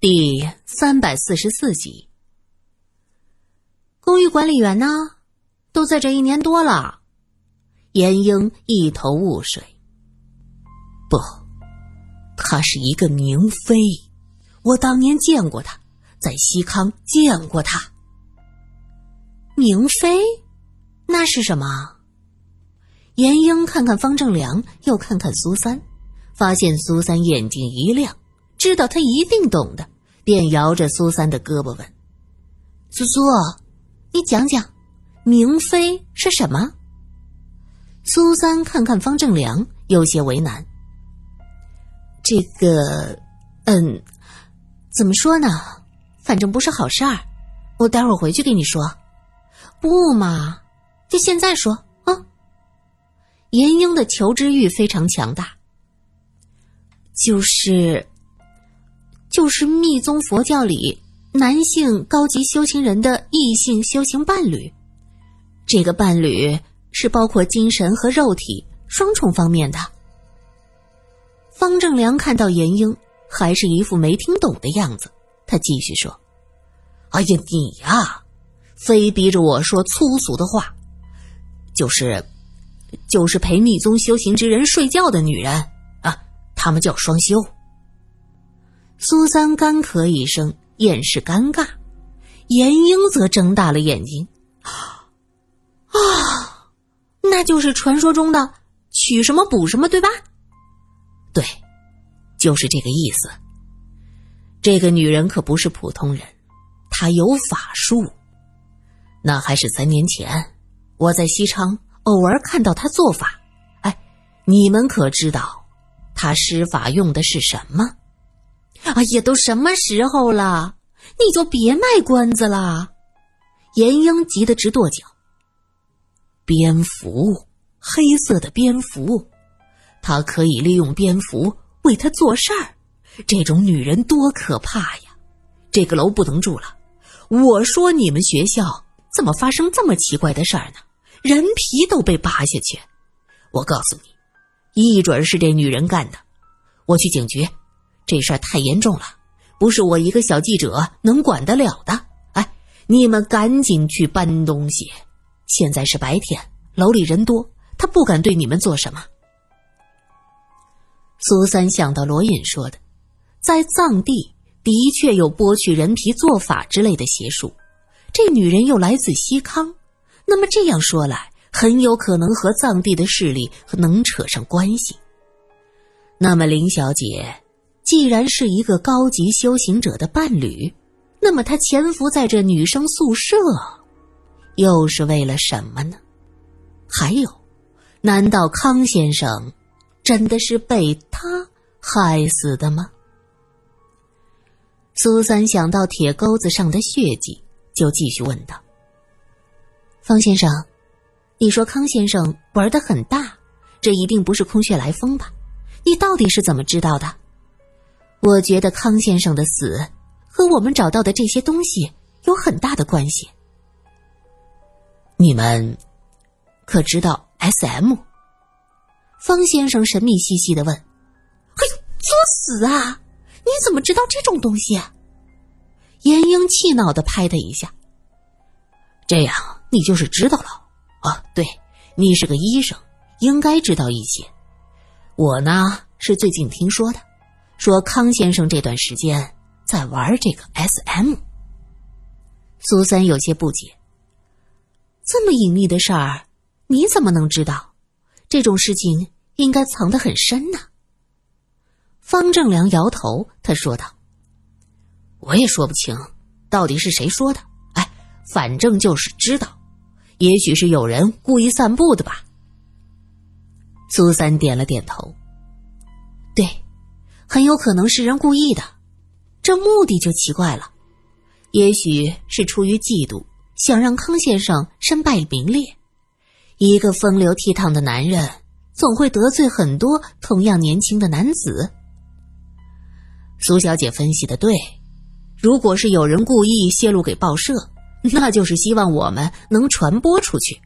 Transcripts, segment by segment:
第三百四十四集。公寓管理员呢？都在这一年多了。严英一头雾水。不，她是一个明妃，我当年见过她，在西康见过她。明妃，那是什么？严英看看方正良，又看看苏三，发现苏三眼睛一亮。知道他一定懂的，便摇着苏三的胳膊问：“苏苏，你讲讲，明妃是什么？”苏三看看方正良，有些为难。这个，嗯，怎么说呢？反正不是好事儿。我待会儿回去跟你说。不嘛，就现在说啊。严英的求知欲非常强大，就是。就是密宗佛教里男性高级修行人的异性修行伴侣，这个伴侣是包括精神和肉体双重方面的。方正良看到严英还是一副没听懂的样子，他继续说：“哎呀，你呀，非逼着我说粗俗的话，就是，就是陪密宗修行之人睡觉的女人啊，他们叫双修。”苏三干咳一声，掩饰尴尬。严英则睁大了眼睛：“啊，那就是传说中的取什么补什么，对吧？”“对，就是这个意思。这个女人可不是普通人，她有法术。那还是三年前，我在西昌偶尔看到她做法。哎，你们可知道，她施法用的是什么？”哎呀，都什么时候了，你就别卖关子了。严英急得直跺脚。蝙蝠，黑色的蝙蝠，她可以利用蝙蝠为他做事儿。这种女人多可怕呀！这个楼不能住了。我说你们学校怎么发生这么奇怪的事儿呢？人皮都被扒下去。我告诉你，一准是这女人干的。我去警局。这事儿太严重了，不是我一个小记者能管得了的。哎，你们赶紧去搬东西。现在是白天，楼里人多，他不敢对你们做什么。苏三想到罗隐说的，在藏地的确有剥去人皮做法之类的邪术。这女人又来自西康，那么这样说来，很有可能和藏地的势力能扯上关系。那么林小姐。既然是一个高级修行者的伴侣，那么他潜伏在这女生宿舍，又是为了什么呢？还有，难道康先生真的是被他害死的吗？苏三想到铁钩子上的血迹，就继续问道：“方先生，你说康先生玩的很大，这一定不是空穴来风吧？你到底是怎么知道的？”我觉得康先生的死和我们找到的这些东西有很大的关系。你们可知道 S.M.？方先生神秘兮兮的问：“嘿，作死啊！你怎么知道这种东西？”严英气恼的拍他一下：“这样你就是知道了哦？对，你是个医生，应该知道一些。我呢，是最近听说的。”说康先生这段时间在玩这个 S.M。苏三有些不解，这么隐秘的事儿，你怎么能知道？这种事情应该藏得很深呢。方正良摇头，他说道：“我也说不清，到底是谁说的。哎，反正就是知道，也许是有人故意散布的吧。”苏三点了点头，很有可能是人故意的，这目的就奇怪了。也许是出于嫉妒，想让康先生身败名裂。一个风流倜傥的男人，总会得罪很多同样年轻的男子。苏小姐分析的对，如果是有人故意泄露给报社，那就是希望我们能传播出去。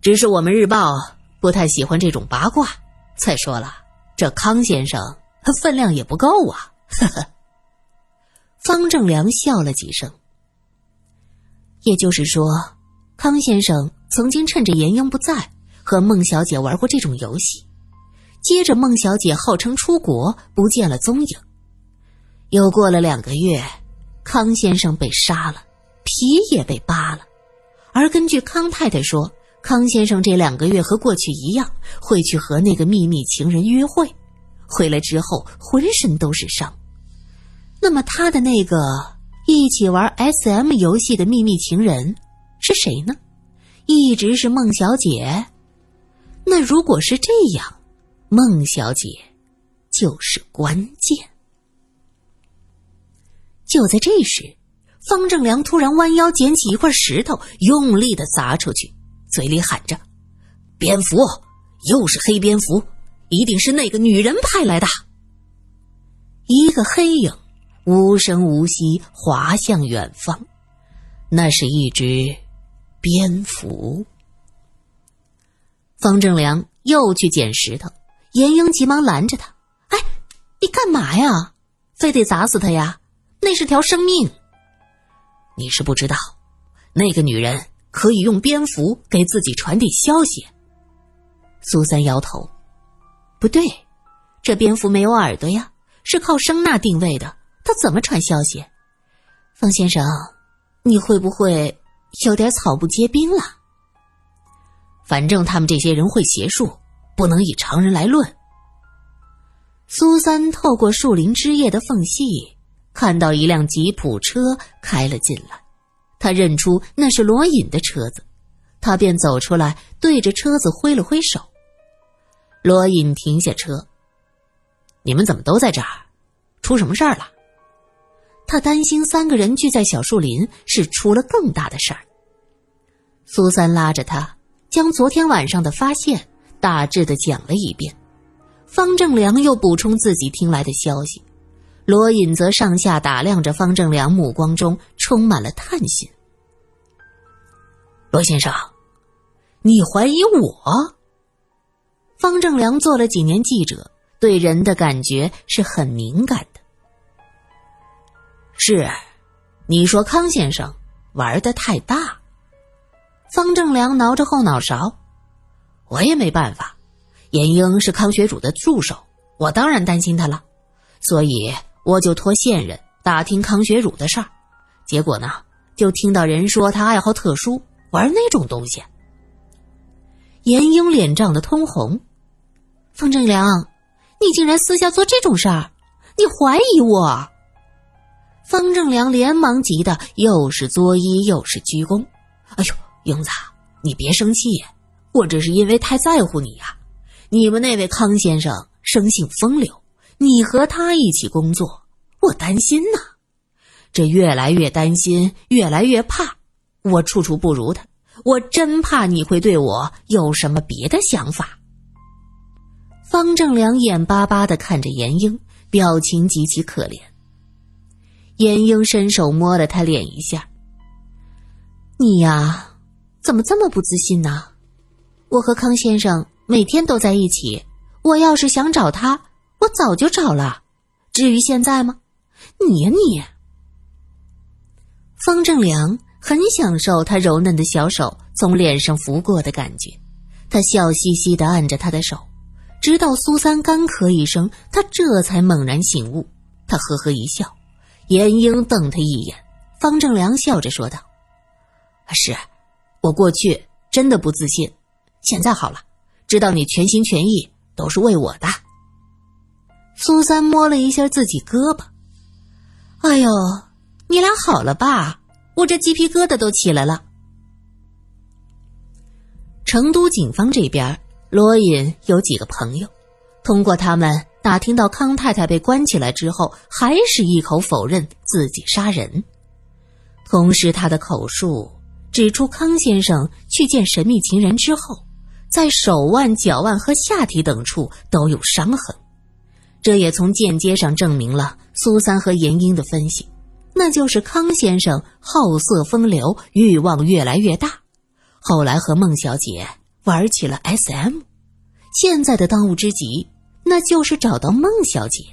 只是我们日报不太喜欢这种八卦。再说了，这康先生。分量也不够啊！呵呵。方正良笑了几声。也就是说，康先生曾经趁着严英不在，和孟小姐玩过这种游戏。接着，孟小姐号称出国，不见了踪影。又过了两个月，康先生被杀了，皮也被扒了。而根据康太太说，康先生这两个月和过去一样，会去和那个秘密情人约会，回来之后浑身都是伤。那么，他的那个一起玩 SM 游戏的秘密情人是谁呢？一直是孟小姐。那如果是这样，孟小姐就是关键。就在这时，方正良突然弯腰捡起一块石头，用力的砸出去，嘴里喊着：“蝙蝠，又是黑蝙蝠，一定是那个女人派来的。”一个黑影无声无息滑向远方，那是一只蝙蝠。方正良又去捡石头，严英急忙拦着他：“哎，你干嘛呀？非得砸死他呀？那是条生命。”你是不知道，那个女人可以用蝙蝠给自己传递消息。苏三摇头，不对，这蝙蝠没有耳朵呀，是靠声呐定位的，它怎么传消息？方先生，你会不会有点草木皆兵了？反正他们这些人会邪术，不能以常人来论。苏三透过树林枝叶的缝隙。看到一辆吉普车开了进来，他认出那是罗隐的车子，他便走出来，对着车子挥了挥手。罗隐停下车：“你们怎么都在这儿？出什么事儿了？”他担心三个人聚在小树林是出了更大的事儿。苏三拉着他，将昨天晚上的发现大致的讲了一遍，方正良又补充自己听来的消息。罗隐则上下打量着方正良，目光中充满了探心。罗先生，你怀疑我？方正良做了几年记者，对人的感觉是很敏感的。是，你说康先生玩的太大。方正良挠着后脑勺，我也没办法。严英是康学主的助手，我当然担心他了，所以。我就托线人打听康学儒的事儿，结果呢，就听到人说他爱好特殊，玩那种东西。严英脸涨得通红，方正良，你竟然私下做这种事儿，你怀疑我？方正良连忙急得又是作揖又是鞠躬。哎呦，英子，你别生气，我这是因为太在乎你呀。你们那位康先生生性风流。你和他一起工作，我担心呐，这越来越担心，越来越怕。我处处不如他，我真怕你会对我有什么别的想法。方正良眼巴巴的看着严英，表情极其可怜。严英伸手摸了他脸一下：“你呀，怎么这么不自信呢？我和康先生每天都在一起，我要是想找他。”我早就找了，至于现在吗？你呀你！方正良很享受他柔嫩的小手从脸上拂过的感觉，他笑嘻嘻的按着他的手，直到苏三干咳一声，他这才猛然醒悟。他呵呵一笑，严英瞪他一眼，方正良笑着说道：“是，我过去真的不自信，现在好了，知道你全心全意都是为我的。”苏三摸了一下自己胳膊，“哎呦，你俩好了吧？我这鸡皮疙瘩都起来了。”成都警方这边，罗隐有几个朋友，通过他们打听到康太太被关起来之后，还是一口否认自己杀人，同时他的口述指出康先生去见神秘情人之后，在手腕、脚腕和下体等处都有伤痕。这也从间接上证明了苏三和严英的分析，那就是康先生好色风流，欲望越来越大，后来和孟小姐玩起了 SM，现在的当务之急那就是找到孟小姐。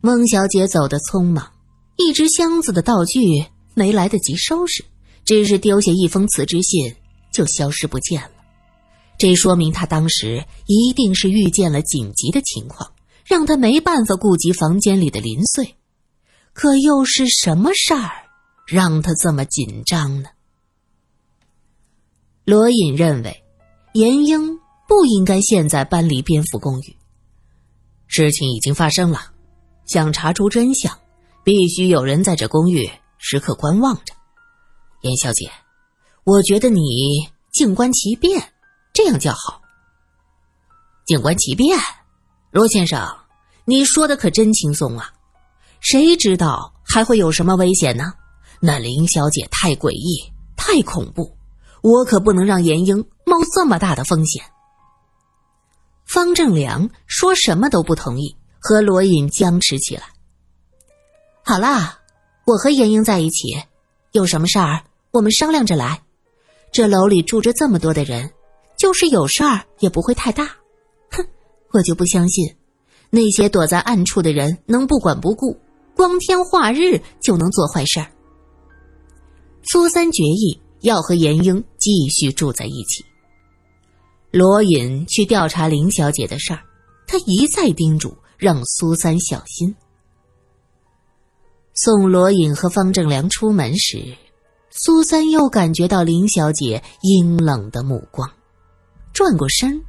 孟小姐走得匆忙，一只箱子的道具没来得及收拾，只是丢下一封辞职信就消失不见了。这说明她当时一定是遇见了紧急的情况，让她没办法顾及房间里的零碎。可又是什么事儿让她这么紧张呢？罗隐认为，严英不应该现在搬离蝙蝠公寓。事情已经发生了。想查出真相，必须有人在这公寓时刻观望着。严小姐，我觉得你静观其变，这样较好。静观其变，罗先生，你说的可真轻松啊！谁知道还会有什么危险呢？那林小姐太诡异，太恐怖，我可不能让严英冒这么大的风险。方正良说什么都不同意。和罗隐僵持起来。好啦，我和严英在一起，有什么事儿我们商量着来。这楼里住着这么多的人，就是有事儿也不会太大。哼，我就不相信那些躲在暗处的人能不管不顾，光天化日就能做坏事儿。苏三决意要和严英继续住在一起。罗隐去调查林小姐的事儿，他一再叮嘱。让苏三小心。送罗隐和方正良出门时，苏三又感觉到林小姐阴冷的目光，转过身，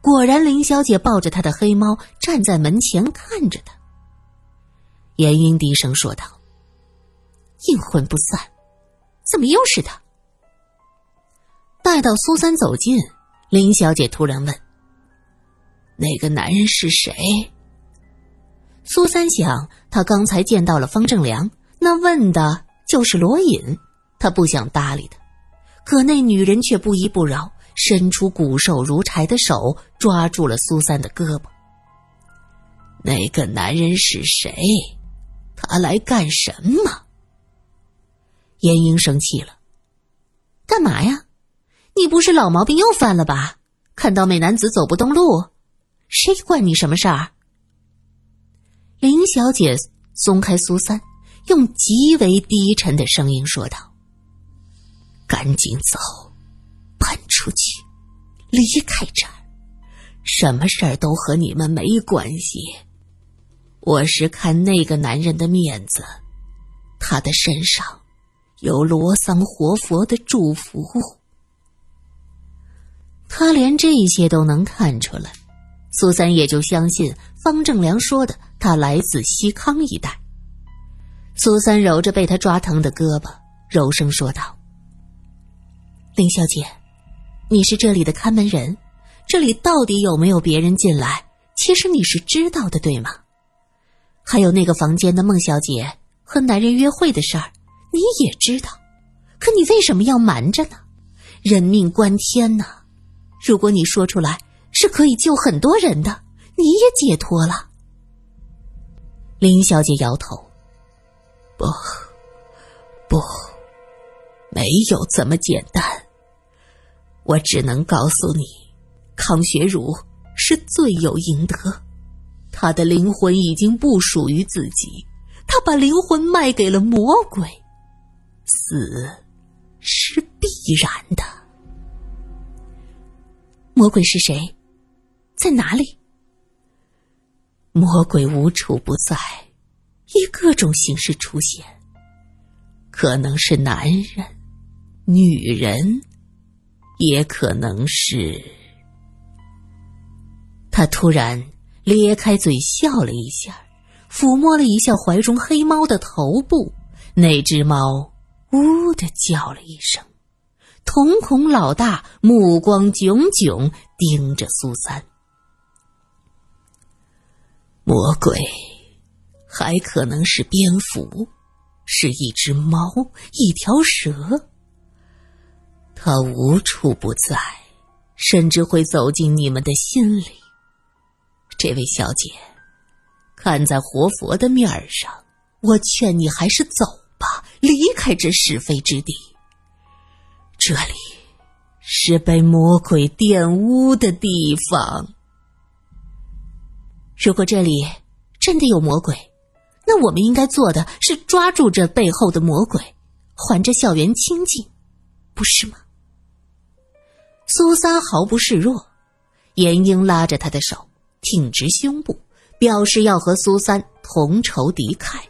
果然林小姐抱着她的黑猫站在门前看着他。严英低声说道：“阴魂不散，怎么又是他？”待到苏三走近，林小姐突然问：“那个男人是谁？”苏三想，他刚才见到了方正良，那问的就是罗隐，他不想搭理他，可那女人却不依不饶，伸出骨瘦如柴的手抓住了苏三的胳膊。那个男人是谁？他来干什么？严英生气了，干嘛呀？你不是老毛病又犯了吧？看到美男子走不动路，谁管你什么事儿？林小姐松开苏三，用极为低沉的声音说道：“赶紧走，搬出去，离开这儿，什么事儿都和你们没关系。我是看那个男人的面子，他的身上有罗桑活佛的祝福。他连这些都能看出来，苏三也就相信方正良说的。”他来自西康一带。苏三揉着被他抓疼的胳膊，柔声说道：“林小姐，你是这里的看门人，这里到底有没有别人进来？其实你是知道的，对吗？还有那个房间的孟小姐和男人约会的事儿，你也知道。可你为什么要瞒着呢？人命关天呐！如果你说出来，是可以救很多人的，你也解脱了。”林小姐摇头：“不，不，没有这么简单。我只能告诉你，康学儒是罪有应得，他的灵魂已经不属于自己，他把灵魂卖给了魔鬼，死是必然的。魔鬼是谁？在哪里？”魔鬼无处不在，以各种形式出现，可能是男人、女人，也可能是……他突然咧开嘴笑了一下，抚摸了一下怀中黑猫的头部，那只猫“呜”的叫了一声，瞳孔老大，目光炯炯盯着苏三。魔鬼，还可能是蝙蝠，是一只猫，一条蛇。它无处不在，甚至会走进你们的心里。这位小姐，看在活佛的面上，我劝你还是走吧，离开这是非之地。这里是被魔鬼玷污的地方。如果这里真的有魔鬼，那我们应该做的是抓住这背后的魔鬼，还这校园清净，不是吗？苏三毫不示弱，严英拉着他的手，挺直胸部，表示要和苏三同仇敌忾。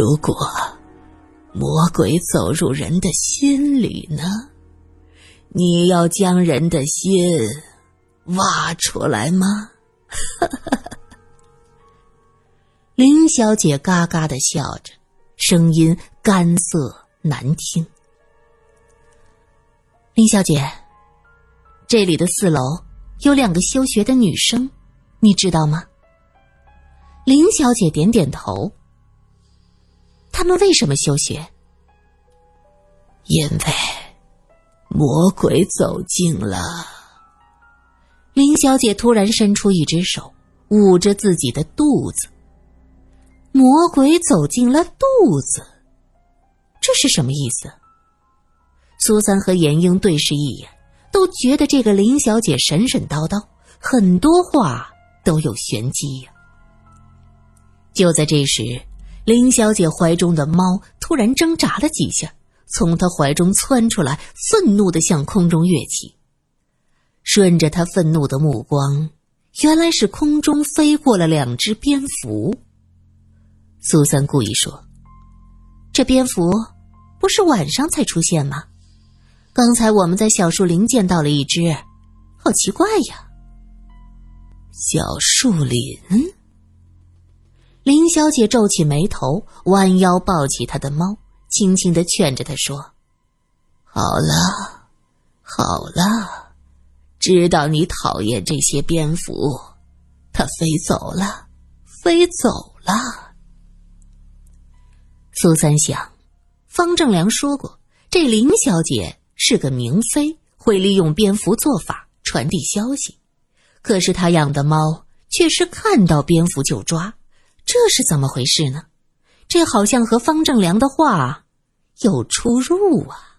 如果魔鬼走入人的心里呢？你要将人的心挖出来吗？林小姐嘎嘎的笑着。声音干涩难听。林小姐，这里的四楼有两个休学的女生，你知道吗？林小姐点点头。他们为什么休学？因为魔鬼走进了。林小姐突然伸出一只手，捂着自己的肚子。魔鬼走进了肚子，这是什么意思？苏三和严英对视一眼，都觉得这个林小姐神神叨叨，很多话都有玄机呀。就在这时，林小姐怀中的猫突然挣扎了几下，从她怀中窜出来，愤怒的向空中跃起。顺着她愤怒的目光，原来是空中飞过了两只蝙蝠。苏三故意说：“这蝙蝠不是晚上才出现吗？刚才我们在小树林见到了一只，好奇怪呀。”小树林，林小姐皱起眉头，弯腰抱起她的猫，轻轻的劝着她说：“好了，好了，知道你讨厌这些蝙蝠，它飞走了，飞走了。”苏三想，方正良说过，这林小姐是个明妃，会利用蝙蝠做法传递消息。可是他养的猫却是看到蝙蝠就抓，这是怎么回事呢？这好像和方正良的话有出入啊。